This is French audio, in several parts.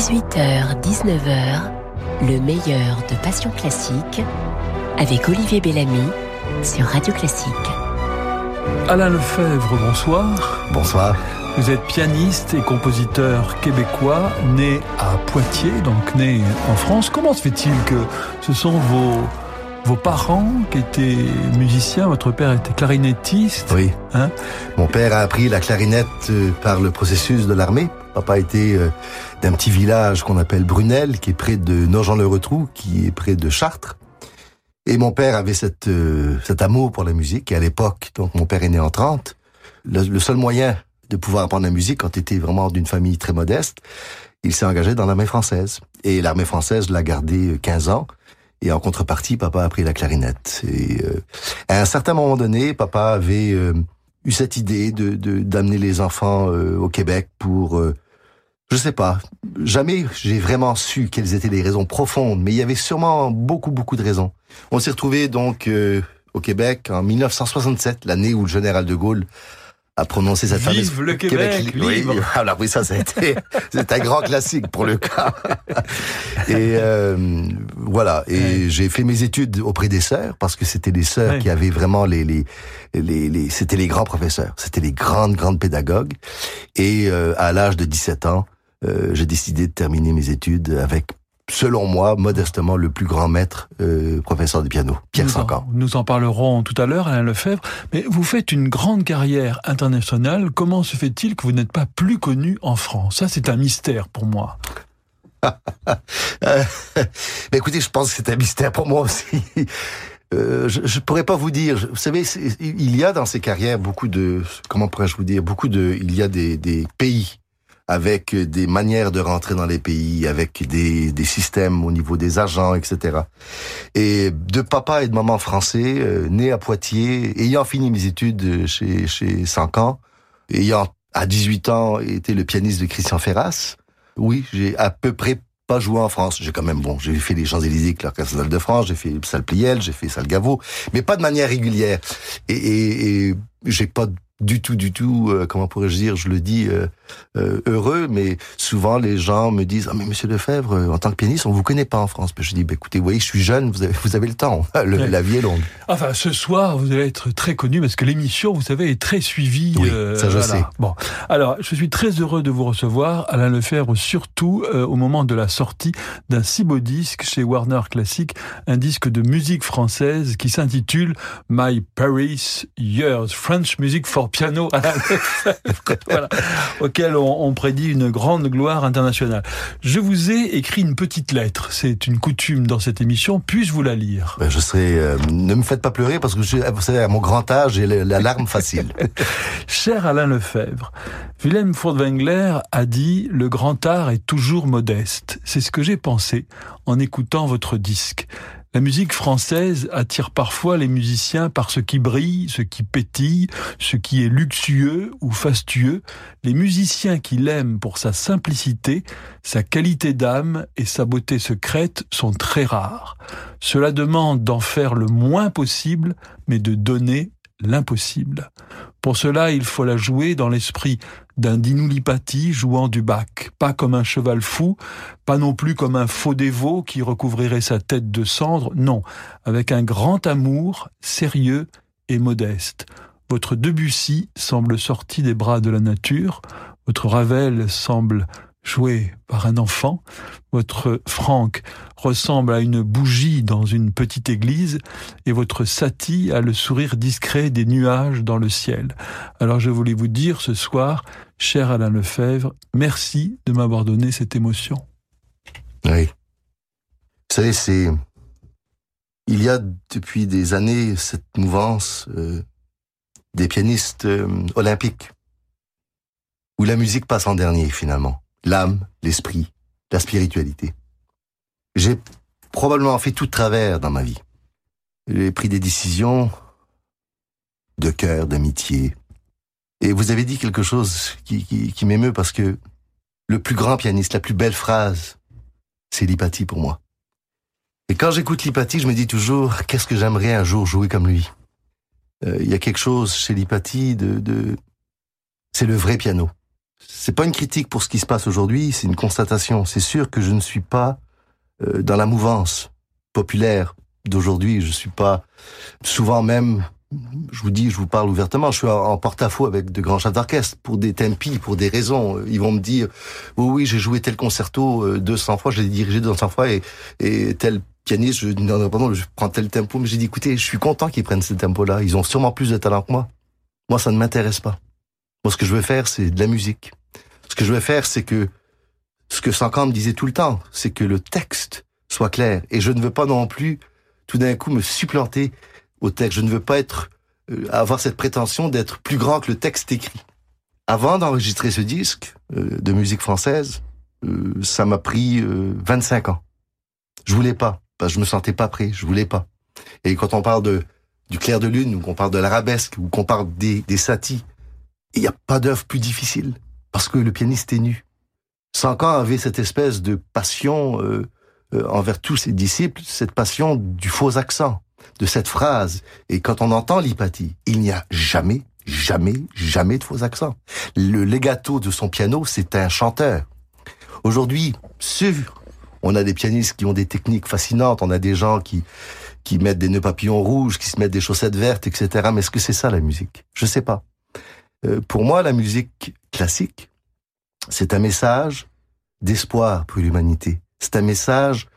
18h, 19h, le meilleur de Passion Classique avec Olivier Bellamy sur Radio Classique. Alain Lefebvre, bonsoir. Bonsoir. Vous êtes pianiste et compositeur québécois, né à Poitiers, donc né en France. Comment se fait-il que ce sont vos, vos parents qui étaient musiciens Votre père était clarinettiste Oui. Hein? Mon père a appris la clarinette euh, par le processus de l'armée. Papa était euh, d'un petit village qu'on appelle Brunel, qui est près de Nogent-le-Retrou, qui est près de Chartres. Et mon père avait cette, euh, cet amour pour la musique. Et à l'époque, donc mon père est né en 30, le, le seul moyen de pouvoir apprendre la musique quand tu étais vraiment d'une famille très modeste, il s'est engagé dans l'armée française. Et l'armée française l'a gardé 15 ans. Et en contrepartie, papa a pris la clarinette. Et euh, à un certain moment donné, papa avait euh, eu cette idée de d'amener les enfants euh, au Québec pour, euh, je sais pas, jamais j'ai vraiment su quelles étaient les raisons profondes, mais il y avait sûrement beaucoup beaucoup de raisons. On s'est retrouvé donc euh, au Québec en 1967, l'année où le général de Gaulle a prononcé cette Vive fameuse le Québec, oui, libre. alors oui, ça, ça a été, c'est un grand classique pour le cas. Et euh, voilà. Et Ouais. j'ai fait mes études auprès des sœurs parce que c'était les sœurs Ouais. qui avaient vraiment les les les, les c'était les grands professeurs, c'était les grandes grandes pédagogues. Et euh, à l'âge de 17 ans, euh, j'ai décidé de terminer mes études avec selon moi, modestement, le plus grand maître euh, professeur de piano, Pierre nous, Sancan. en, nous en parlerons tout à l'heure, Alain Lefebvre. Mais vous faites une grande carrière internationale. Comment se fait-il que vous n'êtes pas plus connu en France? Ça, c'est un mystère pour moi. Euh, mais écoutez, je pense que c'est un mystère pour moi aussi. Euh, je, je pourrais pas vous dire. Vous savez, il y a dans ces carrières beaucoup de, comment pourrais-je vous dire, beaucoup de, il y a des, des pays avec des manières de rentrer dans les pays, avec des, des systèmes au niveau des agents, etc. Et de papa et de maman français, euh, né à Poitiers, ayant fini mes études chez chez Sancan, ayant à 18 ans été le pianiste de Christian Ferras, oui, j'ai à peu près pas joué en France. J'ai quand même, bon, j'ai fait les Champs-Élysées avec l'Orchestre de France, j'ai fait Salle Pliel, j'ai fait Salle Gaveau, mais pas de manière régulière. Et, et j'ai pas du tout, du tout, euh, comment pourrais-je dire, je le dis euh, euh, heureux, mais souvent les gens me disent, ah mais Monsieur Lefebvre, en tant que pianiste, on vous connaît pas en France. Puis je dis, bah, écoutez, vous voyez, je suis jeune, vous avez, vous avez le temps, Le- Ouais. la vie est longue. Enfin, ce soir, vous allez être très connu parce que l'émission, vous savez, est très suivie. Oui, ça, je sais. Bon, alors, je suis très heureux de vous recevoir, Alain Lefebvre, surtout au moment de la sortie d'un si beau disque chez Warner Classic, un disque de musique française qui s'intitule My Paris Years, French Music for Piano, voilà, auquel on, on prédit une grande gloire internationale. Je vous ai écrit une petite lettre, c'est une coutume dans cette émission, puis-je vous la lire? Ben, je serai, euh, ne me faites pas pleurer parce que je, vous savez, à mon grand âge, j'ai la larme facile. Cher Alain Lefebvre, Wilhelm Furtwängler a dit « Le grand art est toujours modeste ». C'est ce que j'ai pensé en écoutant votre disque. La musique française attire parfois les musiciens par ce qui brille, ce qui pétille, ce qui est luxueux ou fastueux. Les musiciens qui l'aiment pour sa simplicité, sa qualité d'âme et sa beauté secrète sont très rares. Cela demande d'en faire le moins possible, mais de donner l'impossible. Pour cela, il faut la jouer dans l'esprit d'un Dinulipati jouant du bac, pas comme un cheval fou, pas non plus comme un faux dévot qui recouvrirait sa tête de cendre, non, avec un grand amour, sérieux et modeste. Votre Debussy semble sorti des bras de la nature, votre Ravel semble joué par un enfant, votre Franck ressemble à une bougie dans une petite église, et votre Satie a le sourire discret des nuages dans le ciel. Alors je voulais vous dire ce soir, cher Alain Lefebvre, merci de m'avoir donné cette émotion. Oui. Vous savez, c'est. Il y a depuis des années cette mouvance euh, des pianistes euh, olympiques, où la musique passe en dernier finalement. L'âme, l'esprit, la spiritualité. J'ai probablement fait tout travers dans ma vie. J'ai pris des décisions de cœur, d'amitié. Et vous avez dit quelque chose qui m'émeut parce que le plus grand pianiste, la plus belle phrase, c'est Lipati pour moi. Et quand j'écoute Lipati, je me dis toujours, qu'est-ce que j'aimerais un jour jouer comme lui? Euh, Il y a quelque chose chez Lipati de, de... c'est le vrai piano. C'est pas une critique pour ce qui se passe aujourd'hui, c'est une constatation. C'est sûr que je ne suis pas euh, dans la mouvance populaire d'aujourd'hui. Je suis pas souvent même, je vous dis, je vous parle ouvertement, je suis en porte-à-faux avec de grands chefs d'orchestre pour des tempi, pour des raisons. Ils vont me dire, oui, oui, j'ai joué tel concerto 200 euh, fois, je l'ai dirigé 200 fois et, et tel pianiste, je, non, je prends tel tempo, mais j'ai dit, écoutez, je suis content qu'ils prennent ce tempo-là. Ils ont sûrement plus de talent que moi. Moi, ça ne m'intéresse pas. Moi, ce que je veux faire, c'est de la musique. Ce que je veux faire, c'est que ce que Sankan me disait tout le temps, c'est que le texte soit clair. Et je ne veux pas non plus tout d'un coup me supplanter au texte. Je ne veux pas être euh, avoir cette prétention d'être plus grand que le texte écrit. Avant d'enregistrer ce disque euh, de musique française, euh, ça m'a pris 25 ans. Je voulais pas, parce que je me sentais pas prêt, je voulais pas. Et quand on parle de du clair de lune, ou qu'on parle de l'arabesque, ou qu'on parle des, des satis, il n'y a pas d'œuvre plus difficile, parce que le pianiste est nu. Sankan avait cette espèce de passion euh, euh, envers tous ses disciples, cette passion du faux accent, de cette phrase. Et quand on entend l'hypathie, il n'y a jamais, jamais, jamais de faux accent. Le legato de son piano, c'est un chanteur. Aujourd'hui, sûr, on a des pianistes qui ont des techniques fascinantes, on a des gens qui qui mettent des nœuds papillons rouges, qui se mettent des chaussettes vertes, etc. Mais est-ce que c'est ça la musique? Je sais pas. Euh, pour moi, la musique classique, c'est un message d'espoir pour l'humanité. C'est un message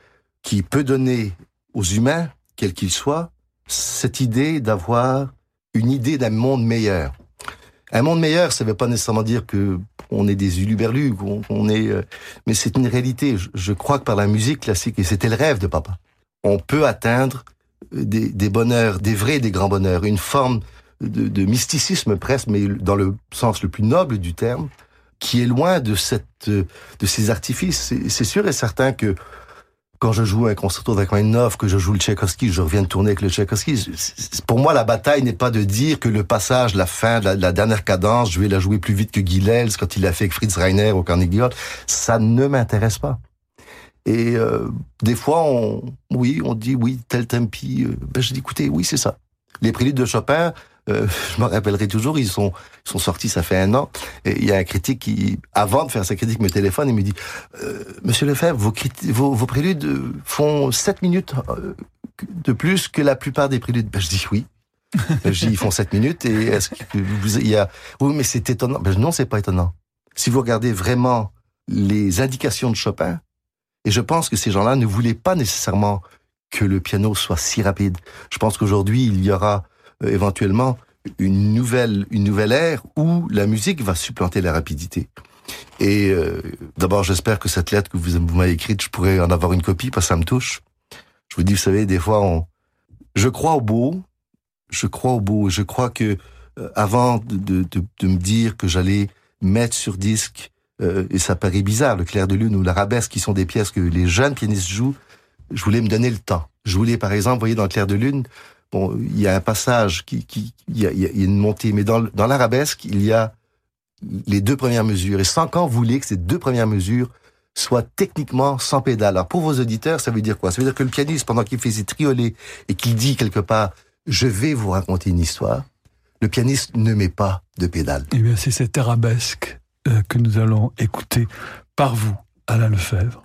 qui peut donner aux humains, quels qu'ils soient, cette idée d'avoir une idée d'un monde meilleur. Un monde meilleur, ça ne veut pas nécessairement dire que on est des uluberlus, on, est, euh, mais c'est une réalité. Je, crois que par la musique classique, et c'était le rêve de papa, on peut atteindre des, des bonheurs, des vrais, des grands bonheurs, une forme de, mysticisme presque, mais dans le sens le plus noble du terme, qui est loin de cette, de ces artifices. C'est sûr et certain que quand je joue un concerto d'Achmaninov, que je joue le Tchaïkovski, je reviens de tourner avec le Tchaïkovski. Pour moi, la bataille n'est pas de dire que le passage, la fin, la, la dernière cadence, je vais la jouer plus vite que Gilels quand il l'a fait avec Fritz Reiner au Carnegie Hall. Ça ne m'intéresse pas. Et euh, des fois, on, oui, on dit oui, tel tempi. Euh, ben, je dis écoutez, oui, c'est ça. Les préludes de Chopin, euh, je me rappellerai toujours, ils sont, ils sont sortis, ça fait un an. Et il y a un critique qui, avant de faire sa critique, me téléphone et me dit euh, Monsieur Lefebvre, vos, vos, vos, préludes font 7 minutes euh, de plus que la plupart des préludes. Ben, je dis oui. je dis ils font 7 minutes et est-ce que vous, il y a oui mais c'est étonnant. Ben, non, c'est pas étonnant. Si vous regardez vraiment les indications de Chopin, et je pense que ces gens-là ne voulaient pas nécessairement que le piano soit si rapide. Je pense qu'aujourd'hui, il y aura euh, éventuellement une nouvelle, une nouvelle ère où la musique va supplanter la rapidité. Et euh, d'abord, j'espère que cette lettre que vous, m'avez écrite, je pourrais en avoir une copie parce que ça me touche. Je vous dis, vous savez, des fois, je crois au beau, je crois au beau. Je crois que euh, avant de, me dire que j'allais mettre sur disque euh, et ça paraît bizarre, le clair de lune ou l'arabesque, qui sont des pièces que les jeunes pianistes jouent, je voulais me donner le temps. Je voulais, par exemple, voyez, dans le clair de lune, il y a un passage qui, il y a, une montée, mais dans, l'arabesque, il y a les deux premières mesures. Et Sancan voulait que ces deux premières mesures soient techniquement sans pédale. Alors, pour vos auditeurs, ça veut dire quoi? Ça veut dire que le pianiste, pendant qu'il fait ses triolets et qu'il dit quelque part, je vais vous raconter une histoire, le pianiste ne met pas de pédale. Eh bien, c'est cette arabesque euh, que nous allons écouter par vous, Alain Lefebvre.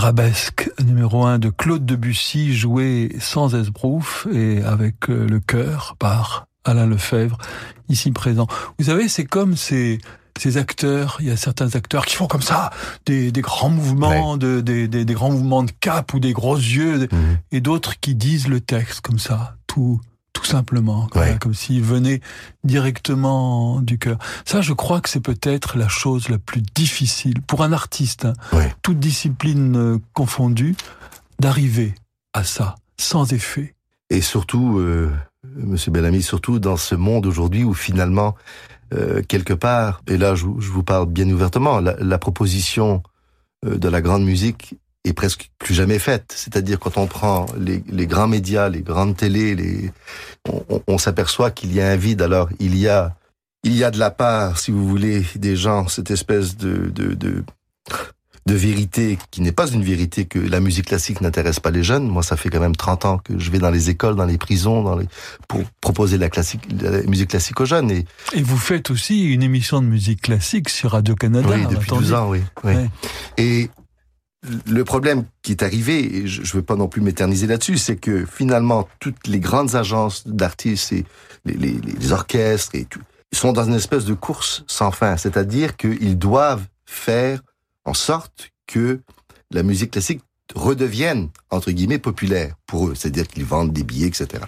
Arabesque numéro un de Claude Debussy, jouée sans esbrouf et avec euh, le cœur par Alain Lefebvre, ici présent. Vous savez, c'est comme ces, ces acteurs, il y a certains acteurs qui font comme ça, des, des grands mouvements, de, des, des, des, grands mouvements de cap ou des gros yeux, mhm. et d'autres qui disent le texte comme ça, tout, tout simplement, comme s'il venait directement du cœur. Ça, je crois que c'est peut-être la chose la plus difficile pour un artiste, hein, toute discipline euh, confondue, d'arriver à ça, sans effet. Et surtout, euh, Monsieur Bellamy, surtout dans ce monde aujourd'hui où finalement, euh, quelque part, et là je, vous parle bien ouvertement, la proposition de la grande musique est presque plus jamais faite. C'est-à-dire quand on prend les, les, grands médias, les grandes télés, les, on, on s'aperçoit qu'il y a un vide. Alors il y a, il y a de la part, si vous voulez, des gens cette espèce de de, de, de vérité qui n'est pas une vérité que la musique classique n'intéresse pas les jeunes. Moi, ça fait quand même 30 ans que je vais dans les écoles, dans les prisons, dans les, pour proposer la, classique, la musique classique aux jeunes. Et, et vous faites aussi une émission de musique classique sur Radio-Canada. Oui, depuis 12 ans, oui. oui. Et le problème qui est arrivé, et je ne veux pas non plus m'éterniser là-dessus, c'est que finalement, toutes les grandes agences d'artistes et les, les, les, orchestres et tout, sont dans une espèce de course sans fin. C'est-à-dire qu'ils doivent faire en sorte que la musique classique redevienne, entre guillemets, populaire pour eux. C'est-à-dire qu'ils vendent des billets, etc.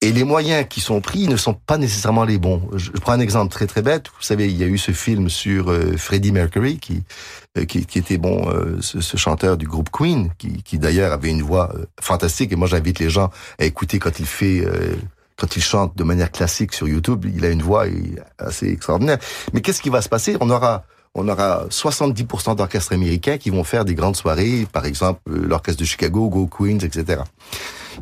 Et les moyens qui sont pris ne sont pas nécessairement les bons. Je, prends un exemple très très bête. Vous savez, il y a eu ce film sur euh, Freddie Mercury, qui, euh, qui, qui, était bon, euh, ce, ce, chanteur du groupe Queen, qui, qui d'ailleurs avait une voix fantastique. Et moi, j'invite les gens à écouter quand il fait, quand il chante de manière classique sur YouTube. Il a une voix assez extraordinaire. Mais qu'est-ce qui va se passer? On aura on aura 70% d'orchestres américains qui vont faire des grandes soirées, par exemple l'orchestre de Chicago, Go Queens, etc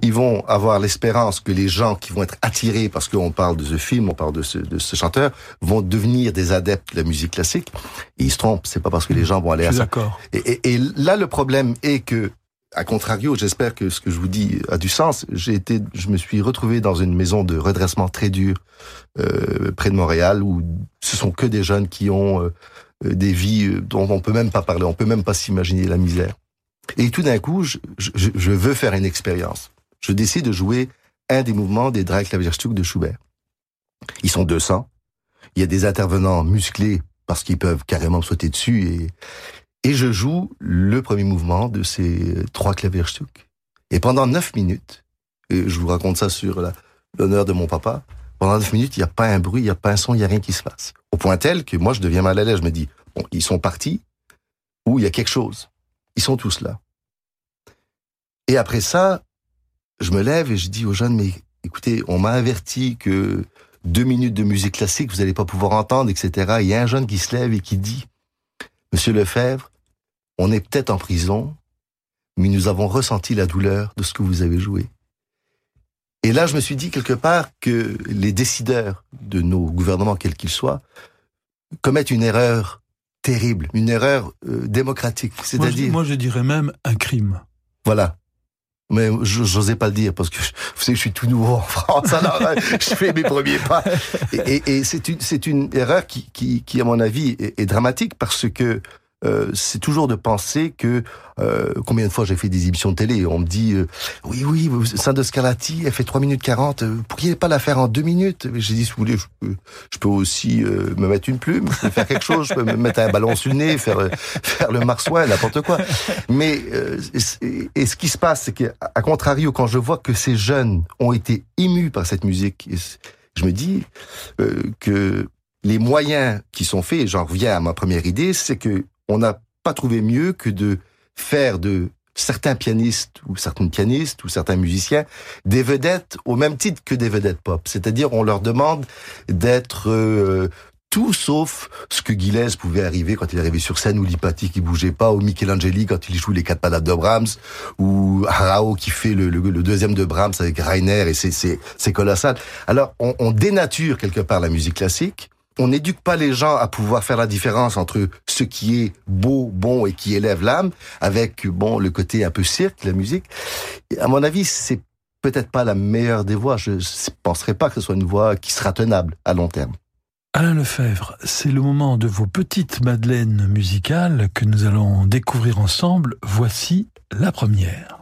ils vont avoir l'espérance que les gens qui vont être attirés, parce qu'on parle de ce film, on parle de ce, de ce chanteur, vont devenir des adeptes de la musique classique. Et ils se trompent, c'est pas parce que les gens vont aller à ça. D'accord. Et, et, et, là, le problème est que, à contrario, j'espère que ce que je vous dis a du sens. J'ai été, je me suis retrouvé dans une maison de redressement très dure euh, près de Montréal, où ce sont que des jeunes qui ont euh, des vies euh, dont on peut même pas parler, on peut même pas s'imaginer la misère. Et tout d'un coup, je, je, je veux faire une expérience je décide de jouer un des mouvements des Dreiklavierstück de Schubert. Ils sont 200. Il y a des intervenants musclés parce qu'ils peuvent carrément sauter dessus et, et je joue le premier mouvement de ces trois Klavierstück. Et pendant neuf minutes, et je vous raconte ça sur l'honneur de mon papa, pendant neuf minutes, il n'y a pas un bruit, il n'y a pas un son, il n'y a rien qui se passe. Au point tel que moi, je deviens mal à l'aise. Je me dis, ils sont partis ou il y a quelque chose. Ils sont tous là. Et après ça, je me lève et je dis aux jeunes, mais écoutez, on m'a averti que deux minutes de musique classique, vous n'allez pas pouvoir entendre, etc. Il y a un jeune qui se lève et qui dit, Monsieur Lefebvre, on est peut-être en prison, mais nous avons ressenti la douleur de ce que vous avez joué. Et là, je me suis dit quelque part que les décideurs de nos gouvernements, quels qu'ils soient, commettent une erreur terrible, une erreur euh, démocratique. C'est-à-dire, moi, je dirais même un crime. Voilà mais j'osais pas le dire parce que vous savez, je suis tout nouveau en France, alors euh, je fais mes premiers pas. Et, et, et c'est une, une erreur qui, qui, qui, à mon avis, est, est dramatique parce que euh, c'est toujours de penser que euh, combien de fois j'ai fait des émissions de télé on me dit euh, oui oui de Scalati elle fait 3 minutes 40 vous pourriez pas la faire en 2 minutes? J'ai dit si vous voulez je peux, je peux aussi me mettre une plume je peux faire quelque chose je peux me mettre un ballon sur le nez faire faire le marsouin n'importe quoi. Mais et, ce qui se passe c'est qu'à contrario quand je vois que ces jeunes ont été émus par cette musique je me dis que les moyens qui sont faits, j'en reviens à ma première idée, c'est que on n'a pas trouvé mieux que de faire de certains pianistes ou certaines pianistes ou certains musiciens des vedettes au même titre que des vedettes pop. C'est-à-dire on leur demande d'être euh, tout sauf ce que Gilles pouvait arriver quand il arrivait sur scène, ou Lipati qui bougeait pas, ou Michelangeli quand il joue les quatre palades de Brahms, ou Arao qui fait le, le, deuxième de Brahms avec Rainer, et c'est colossal. Alors on, on dénature quelque part la musique classique, on n'éduque pas les gens à pouvoir faire la différence entre ce qui est beau, bon et qui élève l'âme, avec bon le côté un peu cirque, la musique. À mon avis, c'est peut-être pas la meilleure des voies. Je ne penserais pas que ce soit une voie qui sera tenable à long terme. Alain Lefebvre, c'est le moment de vos petites madeleines musicales que nous allons découvrir ensemble. Voici la première.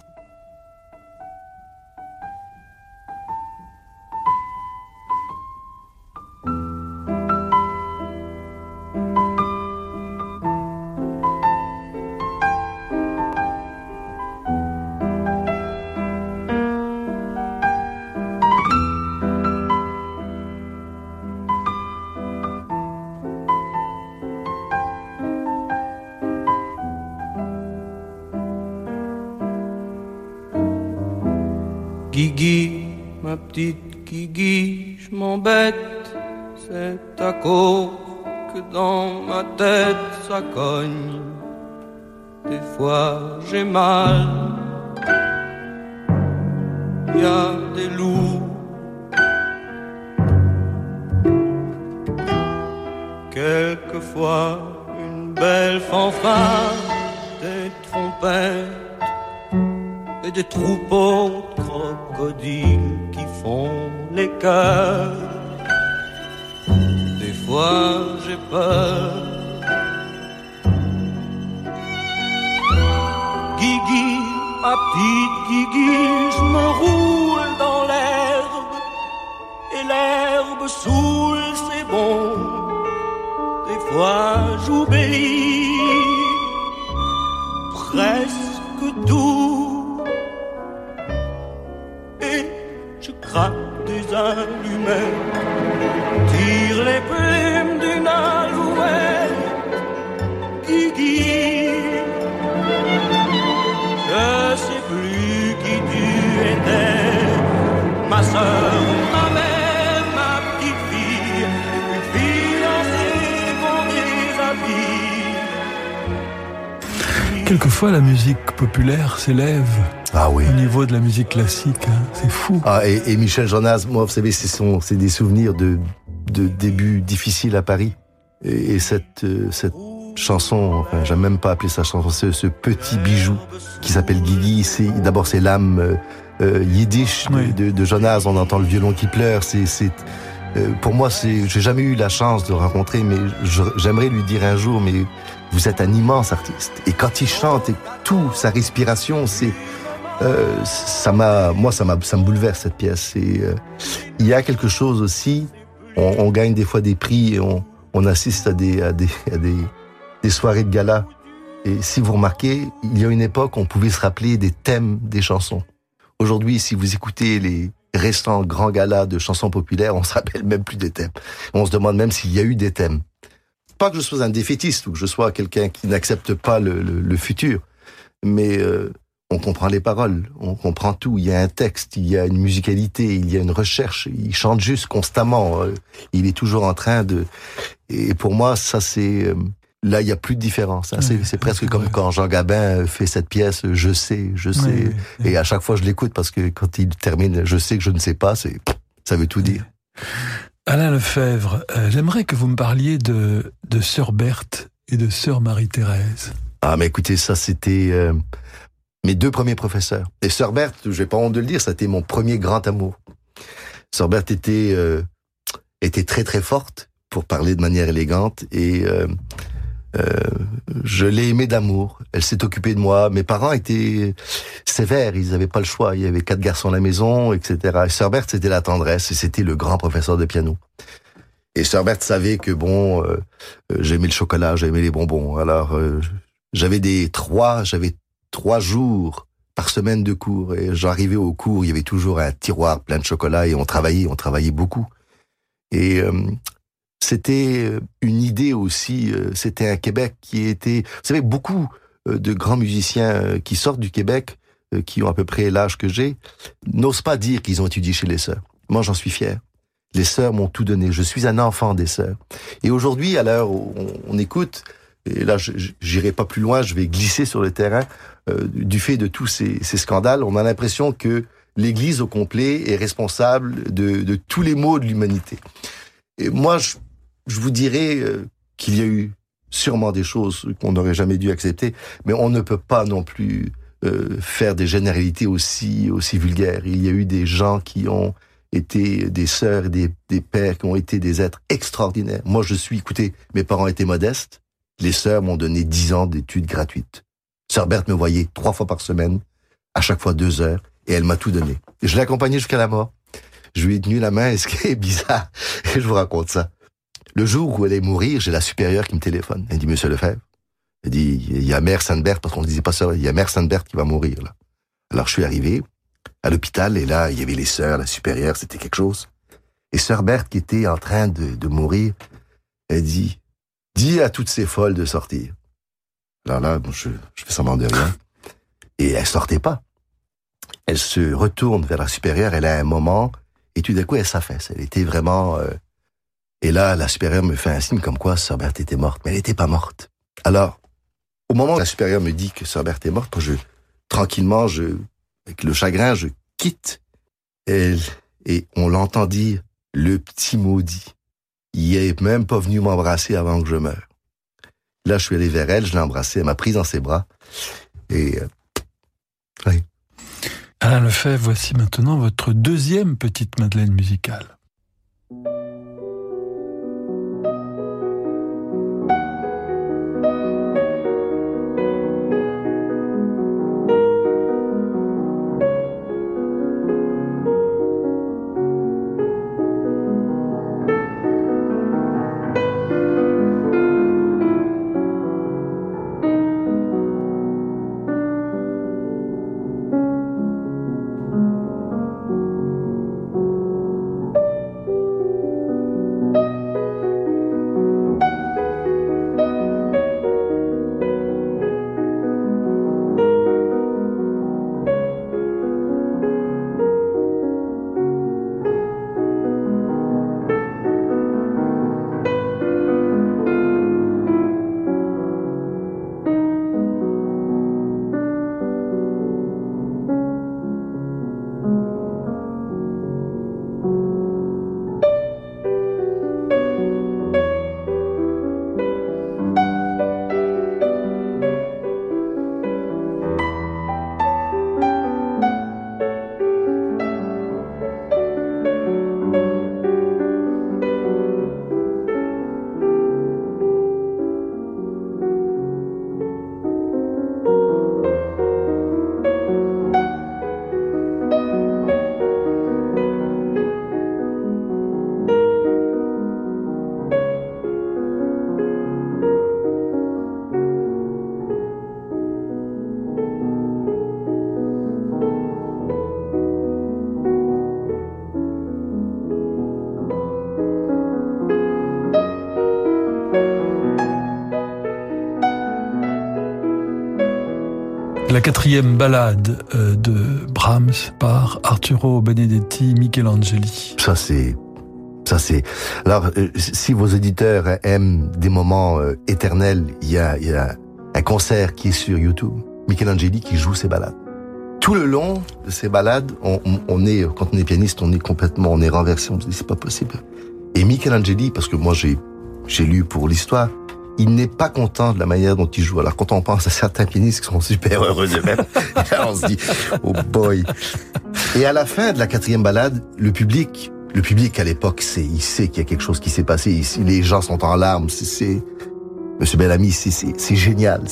Craque des allumettes, tire les plumes d'une alouette, Guigui. Je sais plus qui tu étais, ma soeur, ma mère, ma petite fille, une fiancée qu'on déshabille. Quelquefois, la musique populaire s'élève Ah oui. au niveau de la musique classique. hein. C'est fou. Ah, et, et Michel Jonas, moi, vous savez, c'est son, c'est des souvenirs de, de débuts difficiles à Paris. Et, et cette, euh, cette chanson, enfin, j'aime même pas appeler ça chanson, ce, ce petit bijou qui s'appelle Guigui, c'est, d'abord, c'est l'âme euh, euh, yiddish de, Oui. de, de Jonas, on entend le violon qui pleure, c'est, c'est, euh, pour moi, c'est, j'ai jamais eu la chance de le rencontrer, mais j'aimerais lui dire un jour, mais vous êtes un immense artiste. Et quand il chante, et tout, sa respiration, c'est, euh, ça m'a, moi, ça m'a, ça me bouleverse cette pièce. Et euh, il y a quelque chose aussi. On, on gagne des fois des prix et on, on assiste à des, à des, à des, des soirées de gala. Et si vous remarquez, il y a une époque, on pouvait se rappeler des thèmes des chansons. Aujourd'hui, si vous écoutez les récents grands galas de chansons populaires, on se rappelle même plus des thèmes. On se demande même s'il y a eu des thèmes. Pas que je sois un défaitiste ou que je sois quelqu'un qui n'accepte pas le, le, le futur, mais euh, on comprend les paroles, on comprend tout. Il y a un texte, il y a une musicalité, il y a une recherche. Il chante juste constamment. euh, Il est toujours en train de. Et pour moi, ça c'est euh, là, il y a plus de différence. hein. C'est presque comme quand Jean Gabin fait cette pièce. Je sais, je sais. Oui, oui, oui. Et à chaque fois, je l'écoute parce que quand il termine, je sais que je ne sais pas. C'est ça veut tout dire. Alain Lefebvre, euh, j'aimerais que vous me parliez de, de Sœur Berthe et de Sœur Marie-Thérèse. Ah, mais écoutez, ça, c'était euh, mes deux premiers professeurs. Et Sœur Berthe, je n'ai pas honte de le dire, ça a été mon premier grand amour. Sœur Berthe était, euh, était très, très forte, pour parler de manière élégante, et euh, euh, je l'ai aimée d'amour. Elle s'est occupée de moi. Mes parents étaient sévères, ils n'avaient pas le choix. Il y avait quatre garçons à la maison, etc. Et Berthe, c'était la tendresse, et c'était le grand professeur de piano. Et Sœur Berthe savait que, bon, euh, euh, j'aimais le chocolat, j'aimais les bonbons. Alors, euh, j'avais des trois, j'avais trois jours par semaine de cours et j'arrivais au cours, il y avait toujours un tiroir plein de chocolat et on travaillait, on travaillait beaucoup. Et euh, c'était une idée aussi, euh, c'était un Québec qui était, vous savez, beaucoup euh, de grands musiciens euh, qui sortent du Québec, euh, qui ont à peu près l'âge que j'ai, n'osent pas dire qu'ils ont étudié chez les sœurs. Moi, j'en suis fier. Les sœurs m'ont tout donné. Je suis un enfant des sœurs. Et aujourd'hui, à l'heure où on, on écoute, et là, j'irai pas plus loin, je vais glisser sur le terrain. Euh, du fait de tous ces, ces scandales, on a l'impression que l'Église au complet est responsable de, de tous les maux de l'humanité. Et moi, je, je vous dirais euh, qu'il y a eu sûrement des choses qu'on n'aurait jamais dû accepter, mais on ne peut pas non plus euh, faire des généralités aussi aussi vulgaires. Il y a eu des gens qui ont été des sœurs des, des pères qui ont été des êtres extraordinaires. Moi, je suis, écoutez, mes parents étaient modestes. Les sœurs m'ont donné dix ans d'études gratuites. Sœur Berthe me voyait trois fois par semaine, à chaque fois deux heures, et elle m'a tout donné. Je l'ai accompagnée jusqu'à la mort. Je lui ai tenu la main, et ce qui est bizarre, et je vous raconte ça. Le jour où elle est mourir, j'ai la supérieure qui me téléphone. Elle dit, Monsieur Lefebvre, elle dit, il y a Mère Sainte-Berthe, parce qu'on ne disait pas ça, il y a Mère Sainte-Berthe qui va mourir. Alors je suis arrivé à l'hôpital, et là, il y avait les sœurs, la supérieure, c'était quelque chose. Et sœur Berthe, qui était en train de, de mourir, elle dit, dis à toutes ces folles de sortir. Alors là, je, je fais semblant de rien. Et elle sortait pas. Elle se retourne vers la supérieure, elle a un moment, et tout d'un coup, elle s'affaisse. Elle était vraiment... euh, Et là, la supérieure me fait un signe comme quoi Sœur Berthe était morte, mais elle n'était pas morte. Alors, au moment où la supérieure me dit que Sœur Berthe est morte, je, tranquillement, je, avec le chagrin, je quitte elle, et on l'entend dire le petit maudit. Il est même pas venu m'embrasser avant que je meure. Là, je suis allé vers elle, je l'ai embrassée, elle m'a prise dans ses bras. Et euh. Alain Lefebvre, voici maintenant votre deuxième petite Madeleine musicale. Quatrième ballade euh, de Brahms par Arturo Benedetti Michelangeli. Ça, c'est... Ça, c'est... Alors, euh, si vos auditeurs aiment des moments euh, éternels, il y a, y a un concert qui est sur YouTube. Michelangeli qui joue ses ballades. Tout le long de ces balades, on est, quand on est pianiste, on est complètement, on est renversé, on se dit c'est pas possible. Et Michelangeli, parce que moi j'ai, j'ai lu pour l'histoire, il n'est pas content de la manière dont il joue. Alors quand on pense à certains pianistes qui sont super heureux d'eux-mêmes, on se dit, oh boy. Et à la fin de la quatrième balade, le public, le public à l'époque, c'est, il sait qu'il y a quelque chose qui s'est passé. Les gens sont en larmes. C'est, Monsieur Bellamy, c'est, génial.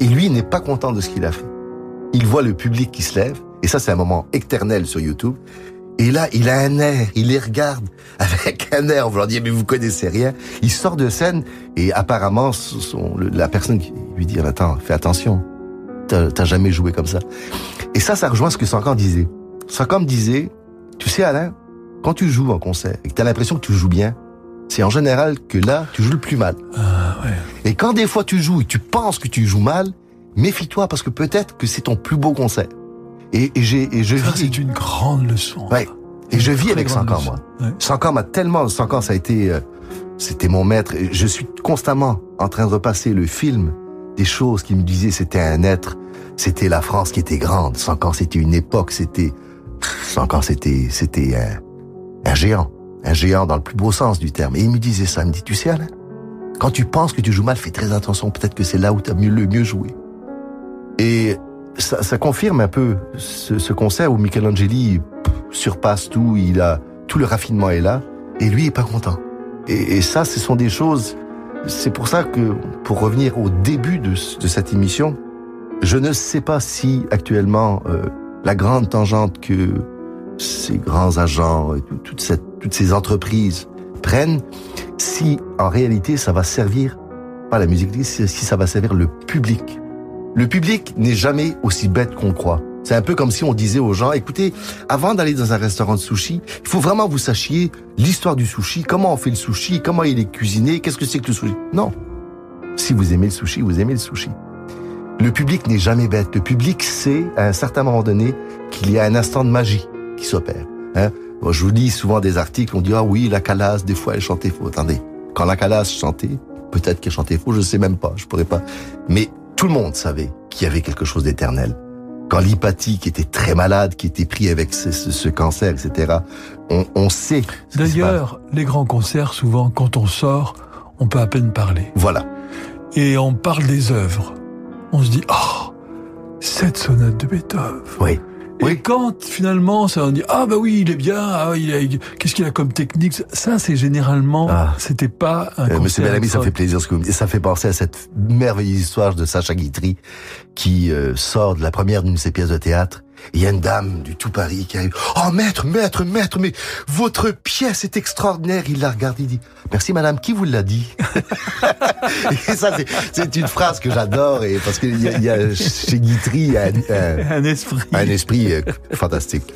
Et lui, n'est pas content de ce qu'il a fait. Il voit le public qui se lève, et ça, c'est un moment éternel sur YouTube. Et là, il a un air, il les regarde avec un air, on va leur dire, mais vous connaissez rien. Il sort de scène, et apparemment, son, la personne qui lui dit, attends, fais attention, t'as, jamais joué comme ça. Et ça, ça rejoint ce que Sankan disait. Sankan disait, tu sais Alain, quand tu joues en concert, et que t'as l'impression que tu joues bien, c'est en général que là, tu joues le plus mal. Ah ouais. Et quand des fois tu joues et tu penses que tu joues mal, méfie-toi parce que peut-être que c'est ton plus beau concert. Et, et j'ai, et je Ça, vis, c'est une grande leçon. Ouais. et je vis avec leçon. moi. Ouais. Sankan m'a tellement, Sankan, ça a été, euh, c'était mon maître. Et je suis constamment en train de repasser le film des choses qui me disaient c'était un être, c'était la France qui était grande. Sankan, c'était une époque, c'était, Sankan, c'était, c'était un, un géant. Un géant dans le plus beau sens du terme. Et il me disait ça, il me dit, tu sais, Alain, quand tu penses que tu joues mal, fais très attention, peut-être que c'est là où tu as mieux, le mieux joué. Et ça, ça confirme un peu ce, ce concert où Michelangeli, surpasse tout, il a tout le raffinement est là, et lui est pas content. Et, et ça, ce sont des choses. C'est pour ça que, pour revenir au début de, de cette émission, je ne sais pas si actuellement euh, la grande tangente que ces grands agents, et tout- toute cette, toutes ces entreprises prennent, si en réalité ça va servir pas la musique, si si ça va servir le public. Le public n'est jamais aussi bête qu'on croit. C'est un peu comme si on disait aux gens, écoutez, avant d'aller dans un restaurant de sushi, il faut vraiment vous sachiez l'histoire du sushi, comment on fait le sushi, comment il est cuisiné, qu'est-ce que c'est que le sushi. Non. Si vous aimez le sushi, vous aimez le sushi. Le public n'est jamais bête. Le public sait, à un certain moment donné, qu'il y a un instant de magie qui s'opère. Hein? Moi, je vous lis souvent des articles, on dit, ah oui, la calasse, des fois, elle chantait faux. Attendez. Quand la calasse chantait, peut-être qu'elle chantait faux, je sais même pas, je pourrais pas. Mais tout le monde savait qu'il y avait quelque chose d'éternel. Quand l'hypathie, qui était très malade, qui était pris avec ce, ce- ce cancer, etc., on, on sait. D'ailleurs, les grands concerts, souvent, quand on sort, on peut à peine parler. Voilà. Et on parle des œuvres. On se dit, oh, cette sonate de Beethoven. Oui. Et Oui. quand finalement, ça on dit, ah bah oui, il est bien, ah, il a- qu'est-ce qu'il a comme technique? Ça, c'est généralement, Ah. c'était pas un Euh. Monsieur Bellamy, ça fait plaisir ce que vous me dites. Ça fait penser à cette merveilleuse histoire de Sacha Guitry qui euh, sort de la première d'une de ses pièces de théâtre. Il y a une dame du tout Paris qui arrive. Oh maître, maître, maître, mais votre pièce est extraordinaire. Il la regarde, il dit Merci madame, qui vous l'a dit? Et ça, c'est- une phrase que j'adore et parce qu'il y, y a chez Guitry Un esprit. un esprit euh, fantastique.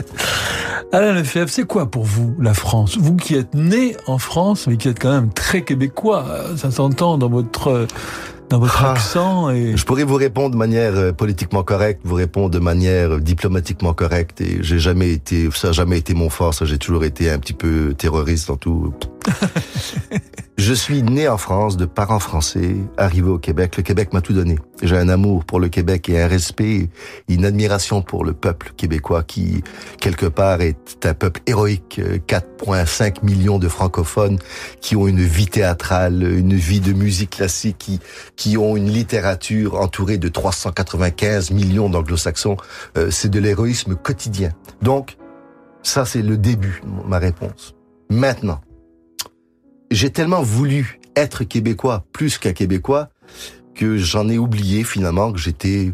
Alain Lefebvre, c'est quoi pour vous la France? Vous qui êtes né en France, mais qui êtes quand même très québécois, euh, ça s'entend dans votre dans votre Ah. accent et Je pourrais vous répondre de manière euh, politiquement correcte, vous répondre de manière euh, diplomatiquement correcte. Et j'ai jamais été, ça a jamais été mon fort. Ça, j'ai toujours été un petit peu terroriste en tout. je suis né en France, de parents français, arrivé au Québec. Le Québec m'a tout donné. J'ai un amour pour le Québec et un respect, une admiration pour le peuple québécois qui, quelque part, est un peuple héroïque. Euh, 4,5 millions de francophones qui ont une vie théâtrale, une vie de musique classique, qui qui ont une littérature entourée de 395 millions d'anglo-saxons, euh, c'est de l'héroïsme quotidien. Donc, ça c'est le début, ma réponse. Maintenant, j'ai tellement voulu être québécois plus qu'un québécois que j'en ai oublié finalement que j'étais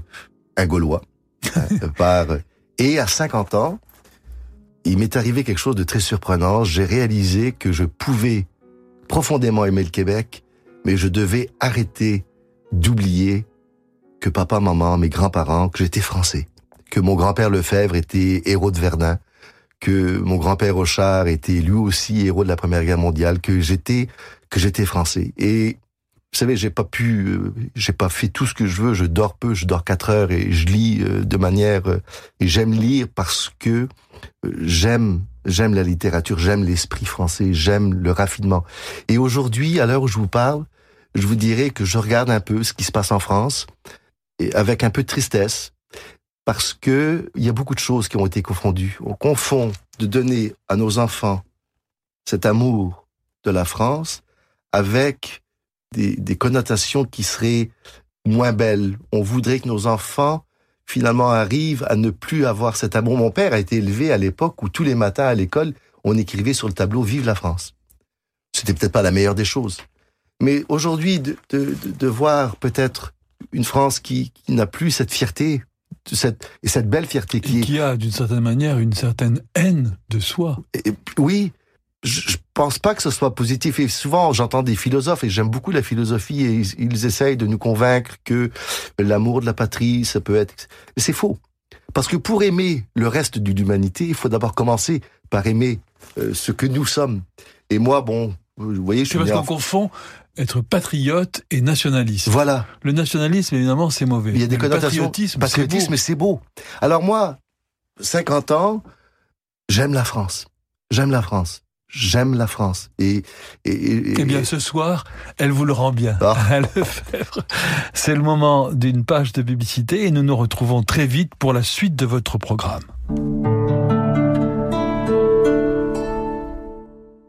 un Gaulois. hein, par... Et à 50 ans, il m'est arrivé quelque chose de très surprenant. J'ai réalisé que je pouvais profondément aimer le Québec, mais je devais arrêter d'oublier que papa, maman, mes grands-parents, que j'étais français, que mon grand-père Lefebvre était héros de Verdun, que mon grand-père Auchard était lui aussi héros de la Première Guerre mondiale, que j'étais que j'étais français. Et vous savez, j'ai pas pu, euh, j'ai pas fait tout ce que je veux. Je dors peu, je dors quatre heures et je lis euh, de manière euh, et j'aime lire parce que j'aime j'aime la littérature, j'aime l'esprit français, j'aime le raffinement. Et aujourd'hui, à l'heure où je vous parle, je vous dirais que je regarde un peu ce qui se passe en France et avec un peu de tristesse parce que il y a beaucoup de choses qui ont été confondues. On confond de donner à nos enfants cet amour de la France avec des, connotations qui seraient moins belles. On voudrait que nos enfants finalement arrivent à ne plus avoir cet amour. Mon père a été élevé à l'époque où tous les matins à l'école, on écrivait sur le tableau Vive la France. C'était peut-être pas la meilleure des choses. Mais aujourd'hui, de, voir peut-être une France qui n'a plus cette fierté, cette, et cette belle fierté qui et est... qui a d'une certaine manière une certaine haine de soi. Et- oui, je, pense pas que ce soit positif. Et souvent, j'entends des philosophes, et j'aime beaucoup la philosophie, et ils, ils essayent de nous convaincre que l'amour de la patrie, ça peut être... Mais c'est faux. Parce que pour aimer le reste de l'humanité, il faut d'abord commencer par aimer euh, ce que nous sommes. Et moi, bon, vous voyez, je suis parce qu'on confond être patriote et nationaliste. Voilà. Le nationalisme, évidemment, c'est mauvais. Il y a des connotations. patriotisme, Patriotisme, c'est beau. Alors moi, 50 ans, j'aime la France. J'aime la France. J'aime la France. Et, et, et- beau. Eh bien, ce soir, elle vous le rend bien. Ah. C'est le moment d'une page de publicité et nous nous retrouvons très vite pour la suite de votre programme.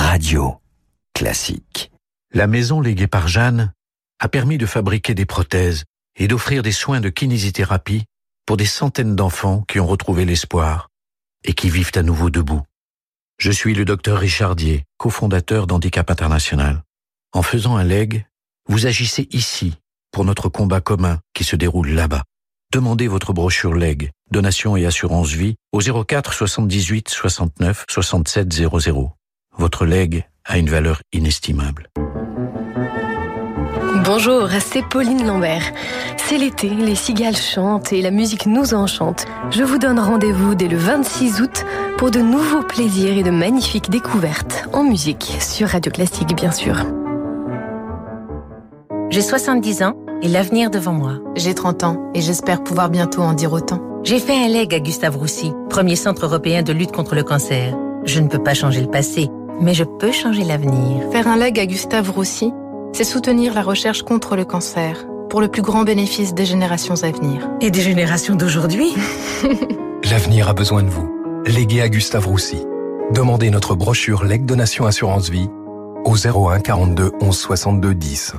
Radio classique. La maison léguée par Jeanne a permis de fabriquer des prothèses et d'offrir des soins de kinésithérapie pour des centaines d'enfants qui ont retrouvé l'espoir et qui vivent à nouveau debout. Je suis le docteur Richardier, cofondateur d'Handicap International. En faisant un leg, vous agissez ici pour notre combat commun qui se déroule là-bas. Demandez votre brochure leg, donation et assurance vie au 04 78 69 67 00. Votre leg a une valeur inestimable. Bonjour, c'est Pauline Lambert. C'est l'été, les cigales chantent et la musique nous enchante. Je vous donne rendez-vous dès le 26 août pour de nouveaux plaisirs et de magnifiques découvertes en musique sur Radio Classique bien sûr. J'ai 70 ans et l'avenir devant moi. J'ai 30 ans et j'espère pouvoir bientôt en dire autant. J'ai fait un leg à Gustave Roussy, premier centre européen de lutte contre le cancer. Je ne peux pas changer le passé, mais je peux changer l'avenir. Faire un leg à Gustave Roussy, c'est soutenir la recherche contre le cancer, pour le plus grand bénéfice des générations à venir. Et des générations d'aujourd'hui L'avenir a besoin de vous. Légué à Gustave Roussy. Demandez notre brochure Leg Donation Assurance Vie au 01 42 11 62 10.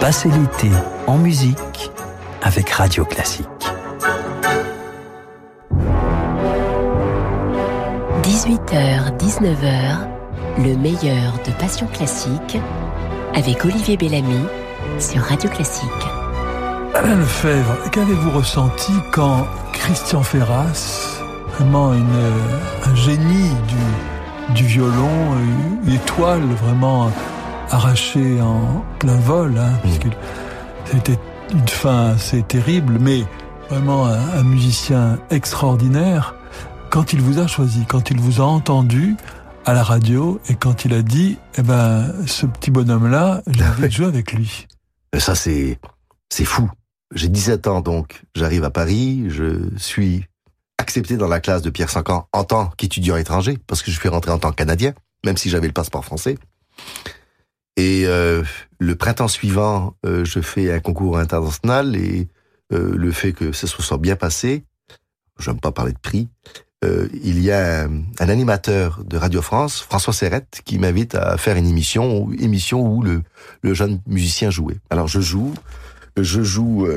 Passez l'été en musique avec Radio Classique. 18h, 19h, le meilleur de Passion Classique avec Olivier Bellamy sur Radio Classique. Alain Lefebvre, qu'avez-vous ressenti quand Christian Ferras, vraiment une, un génie du, du violon, une étoile vraiment arrachée en plein vol, hein, puisque c'était une fin assez terrible, mais vraiment un, un musicien extraordinaire, quand il vous a choisi, quand il vous a entendu à la radio et quand il a dit, eh ben, ce petit bonhomme-là, j'ai envie de jouer avec lui. Ça, c'est, c'est fou. J'ai 17 ans, donc j'arrive à Paris, je suis accepté dans la classe de Pierre Sancan en tant qu'étudiant étranger, parce que je suis rentré en tant que Canadien, même si j'avais le passeport français. Et euh, le printemps suivant, euh, je fais un concours international et euh, le fait que ça se soit bien passé, je n'aime pas parler de prix, il y a un, animateur de Radio France, François Serrette, qui m'invite à faire une émission, émission où le, jeune musicien jouait. Alors je joue, je joue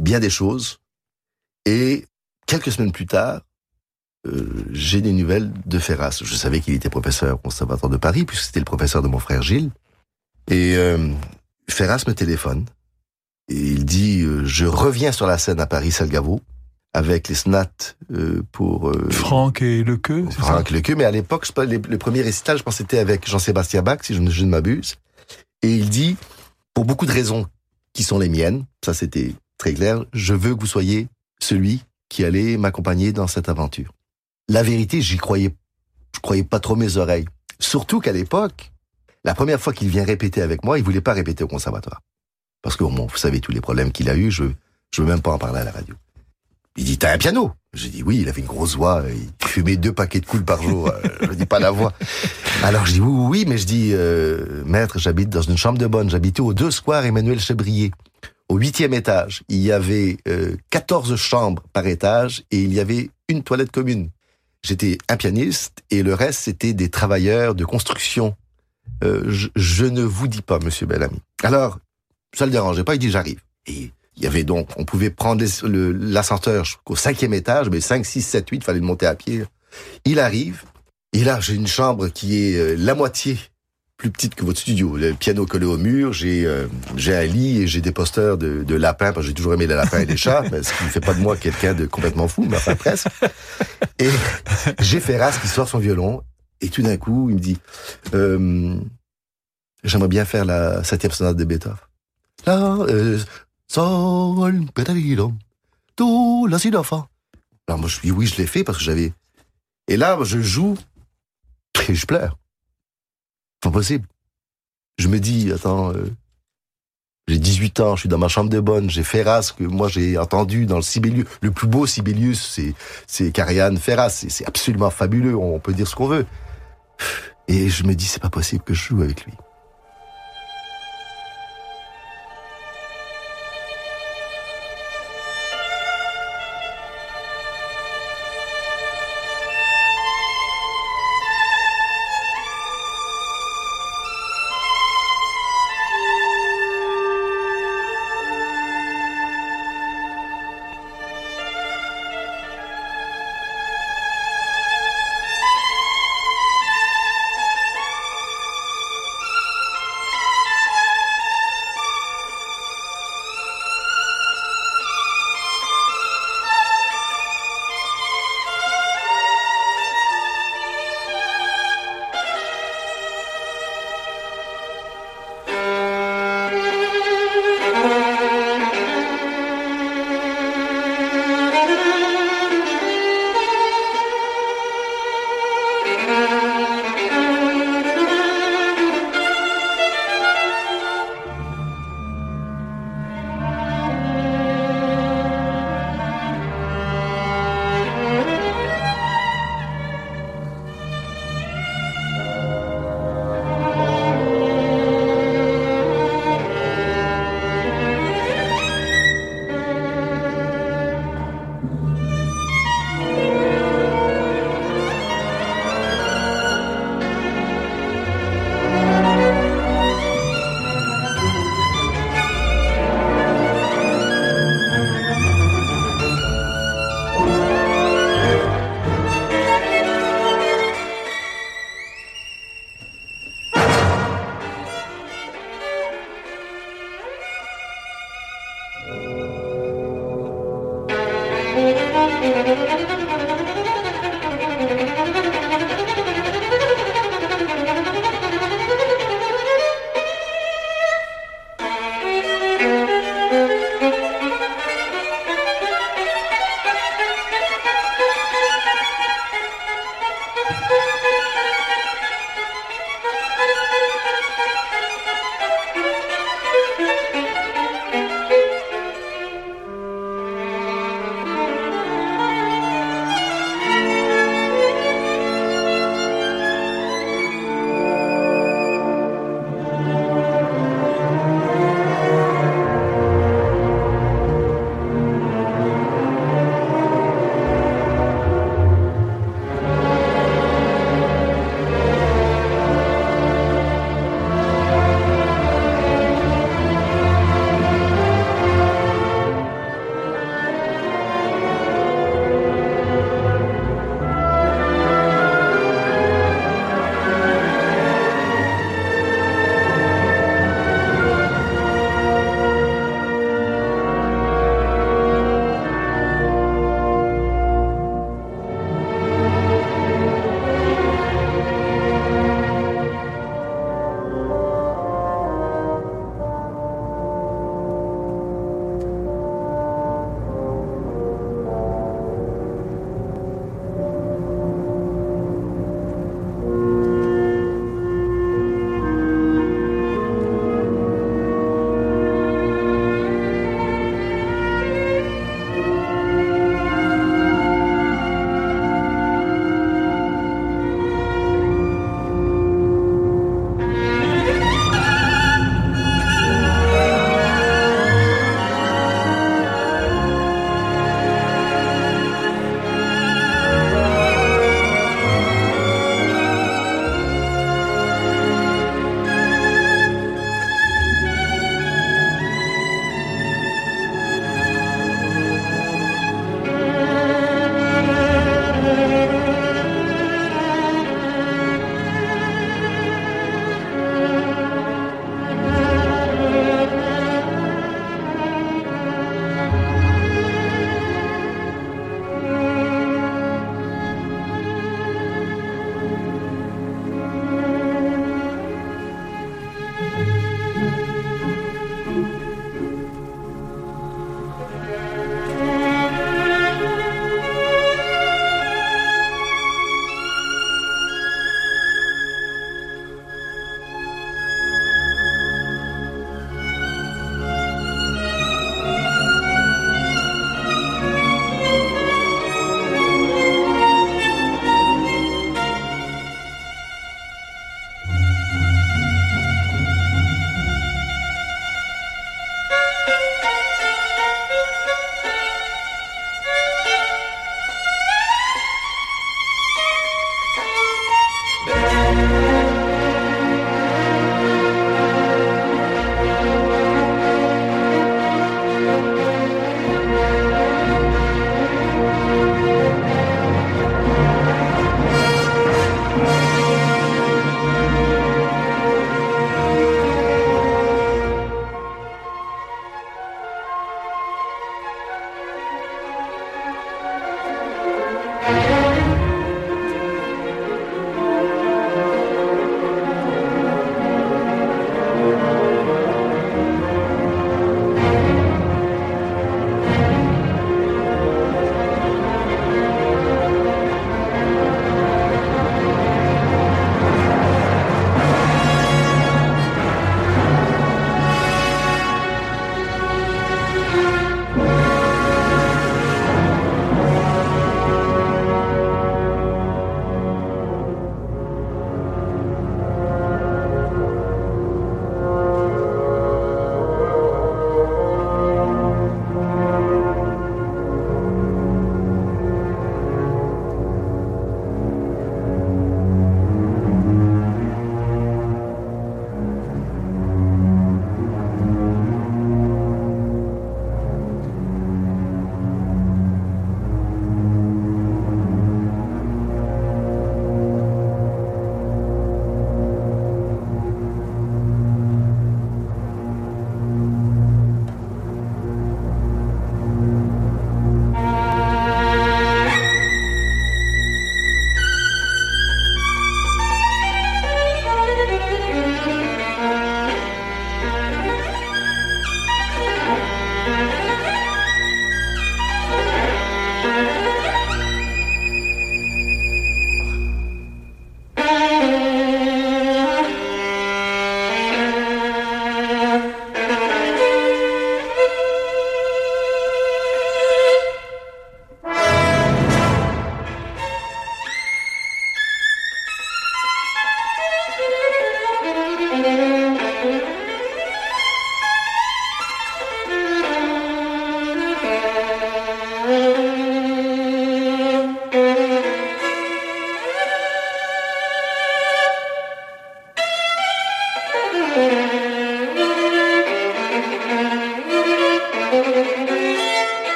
bien des choses, et quelques semaines plus tard, euh, j'ai des nouvelles de Ferras. Je savais qu'il était professeur au Conservatoire de Paris, puisque c'était le professeur de mon frère Gilles. Et euh, Ferras me téléphone, et il dit, euh, je reviens sur la scène à Paris-Salgavo, avec les snats euh, pour euh, Franck et Lequeux. Franck et Lequeux, mais à l'époque, le premier récital, je pense c'était avec Jean-Sébastien Bach, si je ne, je ne m'abuse. Et il dit, pour beaucoup de raisons qui sont les miennes, ça c'était très clair, je veux que vous soyez celui qui allait m'accompagner dans cette aventure. La vérité, j'y croyais, je croyais pas trop mes oreilles. Surtout qu'à l'époque, la première fois qu'il vient répéter avec moi, il voulait pas répéter au conservatoire. Parce que, bon, vous savez tous les problèmes qu'il a eu, je, je veux même pas en parler à la radio. Il dit, t'as un piano? J'ai dit, oui, il avait une grosse voix, il fumait deux paquets de coups par jour, je dis pas la voix. Alors je dis, oui, oui, mais je dis, euh, maître, j'habite dans une chambre de bonne, j'habitais au deux square Emmanuel Chebrier. Au huitième étage, il y avait euh, 14 chambres par étage et il y avait une toilette commune. J'étais un pianiste et le reste, c'était des travailleurs de construction. Euh, je, je, ne vous dis pas, monsieur Bellamy. Alors, ça le dérangeait pas, il dit, j'arrive. Et il y avait donc, on pouvait prendre l'ascenseur jusqu'au cinquième étage, mais 5, 6, 7, 8, il fallait le monter à pied. Il arrive, et là, j'ai une chambre qui est la moitié plus petite que votre studio. Le piano collé au mur, j'ai euh, j'ai un lit et j'ai des posters de, de lapins, parce que j'ai toujours aimé les lapins et les chats, ce qui ne fait pas de moi quelqu'un de complètement fou, mais enfin presque. Et j'ai Ferras qui sort son violon, et tout d'un coup, il me dit, euh, j'aimerais bien faire la septième sonate de Beethoven. Là, euh, Sol, do, la si, la, fa. Alors moi je dis oui, je l'ai fait parce que j'avais. Et là, je joue et je pleure. Pas possible. Je me dis, attends, euh, j'ai 18 ans, je suis dans ma chambre de bonne, j'ai Ferras, que moi j'ai entendu dans le Sibelius. Le plus beau Sibelius, c'est, c'est Karian Ferras. C'est absolument fabuleux, on peut dire ce qu'on veut. Et je me dis, c'est pas possible que je joue avec lui.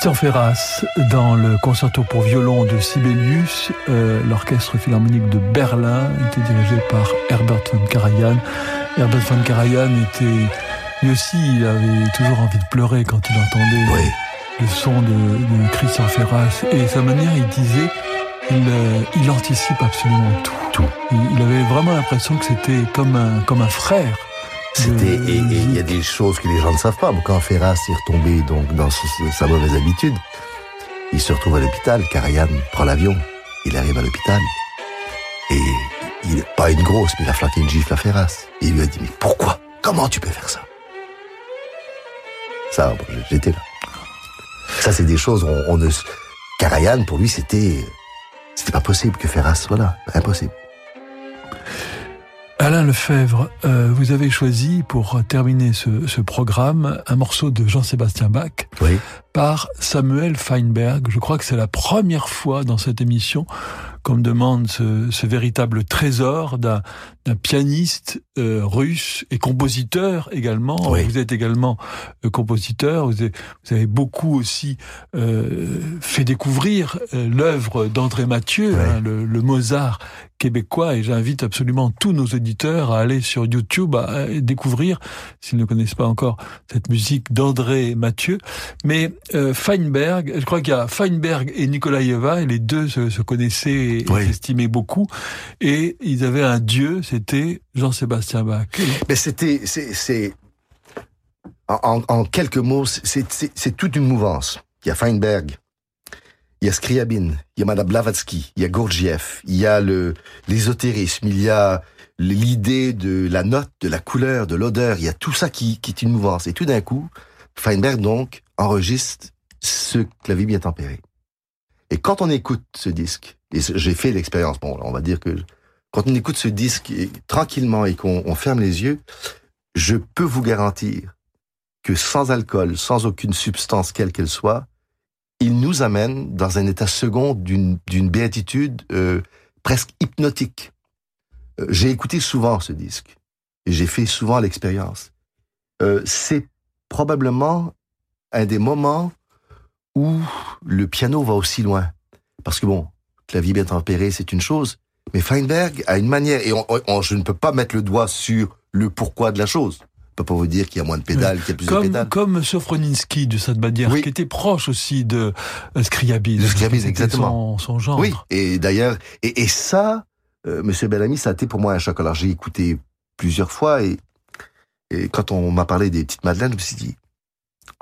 Christian Ferras dans le concerto pour violon de Sibelius. Euh, L'orchestre philharmonique de Berlin était dirigé par Herbert von Karajan. Herbert von Karajan était, lui aussi, il avait toujours envie de pleurer quand il entendait le son de, de, Christian Ferras. Et sa manière, il disait, il, euh, il anticipe absolument tout. Tout. Il, il avait vraiment l'impression que c'était comme un, comme un frère. Et il y a des choses que les gens ne savent pas. Quand Ferras est retombé donc dans sa mauvaise habitude, il se retrouve à l'hôpital. Karajan prend l'avion, il arrive à l'hôpital et il pas une grosse, mais il a flanqué une gifle à Ferras. Il lui a dit mais pourquoi? Comment tu peux faire ça? Ça, j'étais là. Ça, c'est des choses on, ne. Pour lui, c'était c'était pas possible que Ferras soit là, impossible. Lefebvre, euh, vous avez choisi pour terminer ce, programme un morceau de Jean-Sébastien Bach. Par Samuel Feinberg. Je crois que c'est la première fois dans cette émission qu'on me demande ce, ce véritable trésor d'un pianiste euh, russe et compositeur également. Oui. Vous êtes également euh, compositeur. Vous avez, vous avez, beaucoup aussi euh, fait découvrir l'œuvre d'André Mathieu, oui. hein, le, le, Mozart québécois. Et j'invite absolument tous nos auditeurs à aller sur YouTube à, découvrir, s'ils ne connaissent pas encore, cette musique d'André Mathieu. Mais euh, Feinberg, je crois qu'il y a Feinberg et Nikolaïeva, et les deux se, se connaissaient et oui. s'estimaient beaucoup. Et ils avaient un dieu, c'était Jean-Sébastien Bach. Mais c'était, c'est, en, en, quelques mots, c'est toute une mouvance. Il y a Feinberg, il y a Scriabine, il y a Madame Blavatsky, il y a Gurdjieff, il y a le l'ésotérisme, il y a l'idée de la note, de la couleur, de l'odeur, il y a tout ça qui, qui est une mouvance. Et tout d'un coup, Feinberg donc enregistre ce clavier bien tempéré. Et quand on écoute ce disque, et j'ai fait l'expérience, bon, on va dire que quand on écoute ce disque tranquillement et qu'on ferme les yeux, je peux vous garantir que sans alcool, sans aucune substance quelle qu'elle soit, il nous amène dans un état second d'une béatitude euh, presque hypnotique. Euh, j'ai écouté souvent ce disque et j'ai fait souvent l'expérience. Euh, C'est probablement un des moments où le piano va aussi loin. Parce que bon, clavier bien tempéré, c'est une chose, mais Feinberg a une manière, et on, on, je ne peux pas mettre le doigt sur le pourquoi de la chose. Je peux pas vous dire qu'il y a moins de pédales, qu'il y a plus comme, de pédales. Comme Sofroninski de cette manière, Oui. qui était proche aussi de euh, Scriabine. De Scriabine, exactement. Son, son genre. Oui, et d'ailleurs, et, et ça, euh, Monsieur Bellamy, ça a été pour moi un choc. Alors j'ai écouté plusieurs fois et, et quand on m'a parlé des petites madeleines, je me suis dit,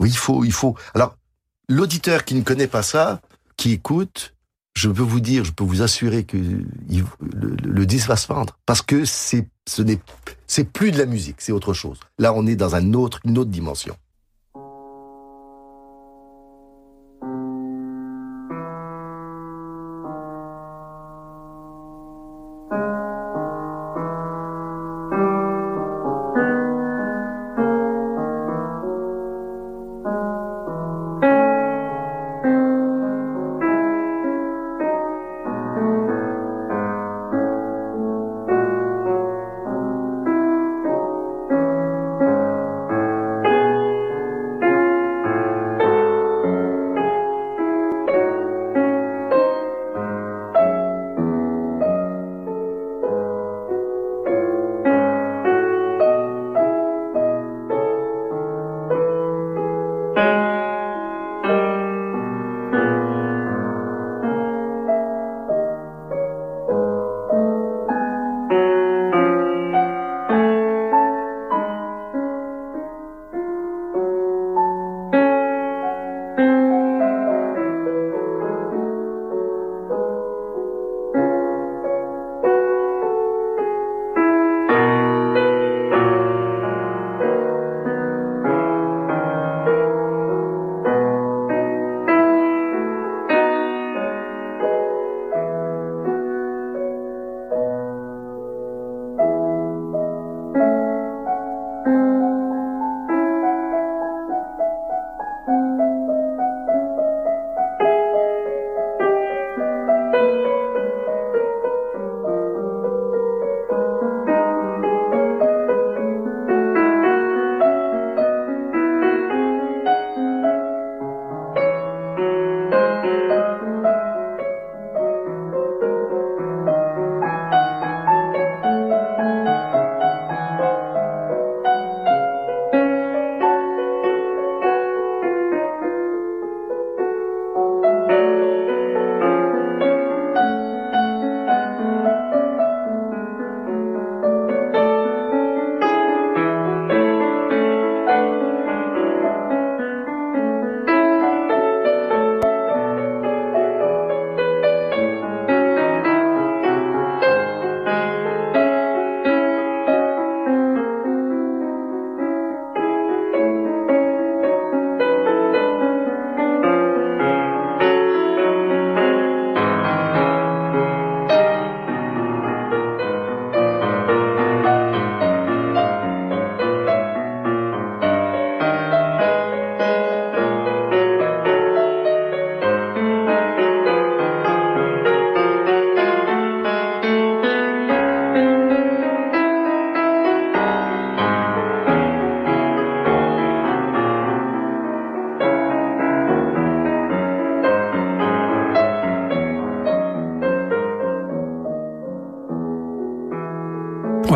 oui, il faut, il faut. Alors l'auditeur qui ne connaît pas ça, qui écoute, je peux vous dire, je peux vous assurer que le, le, disque va se vendre parce que c'est, ce n'est, c'est plus de la musique, c'est autre chose. Là, on est dans un autre, une autre dimension.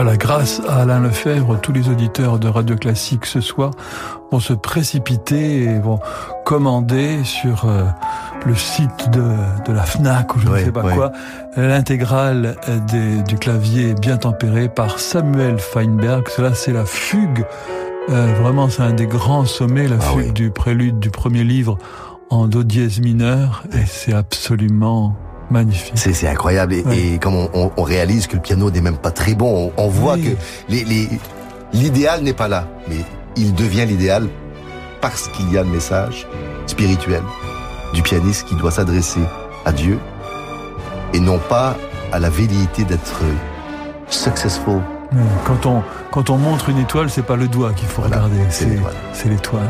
Voilà, grâce à Alain Lefebvre, tous les auditeurs de Radio Classique ce soir vont se précipiter et vont commander sur euh, le site de, de, la FNAC ou je ne sais pas quoi l'intégrale du clavier bien tempéré par Samuel Feinberg. Cela, c'est la fugue. Euh, vraiment, c'est un des grands sommets, la ah fugue du prélude du premier livre en do dièse mineur et c'est absolument Magnifique. C'est incroyable. Et, comme on, on, réalise que le piano n'est même pas très bon, on, voit que l'idéal les, n'est pas là, mais il devient l'idéal parce qu'il y a le message spirituel du pianiste qui doit s'adresser à Dieu et non pas à la velléité d'être successful. Quand on, quand on montre une étoile, c'est pas le doigt qu'il faut regarder, c'est l'étoile.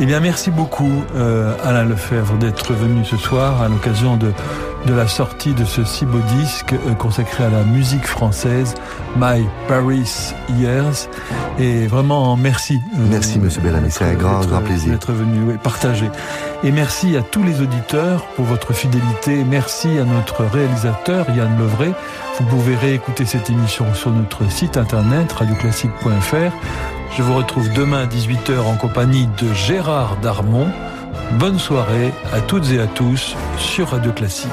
Eh bien, merci beaucoup, euh, Alain Lefebvre, d'être venu ce soir à l'occasion de de la sortie de ce si beau disque euh, consacré à la musique française, My Paris Years. Et vraiment, merci. Euh, merci, Monsieur Bellamy. C'est un grand, grand plaisir. D'être venu partager. Et merci à tous les auditeurs pour votre fidélité. Merci à notre réalisateur, Yann Levray. Vous pouvez réécouter cette émission sur notre site internet, radioclassique.fr. Je vous retrouve demain à 18h en compagnie de Gérard Darmon. Bonne soirée à toutes et à tous sur Radio Classique.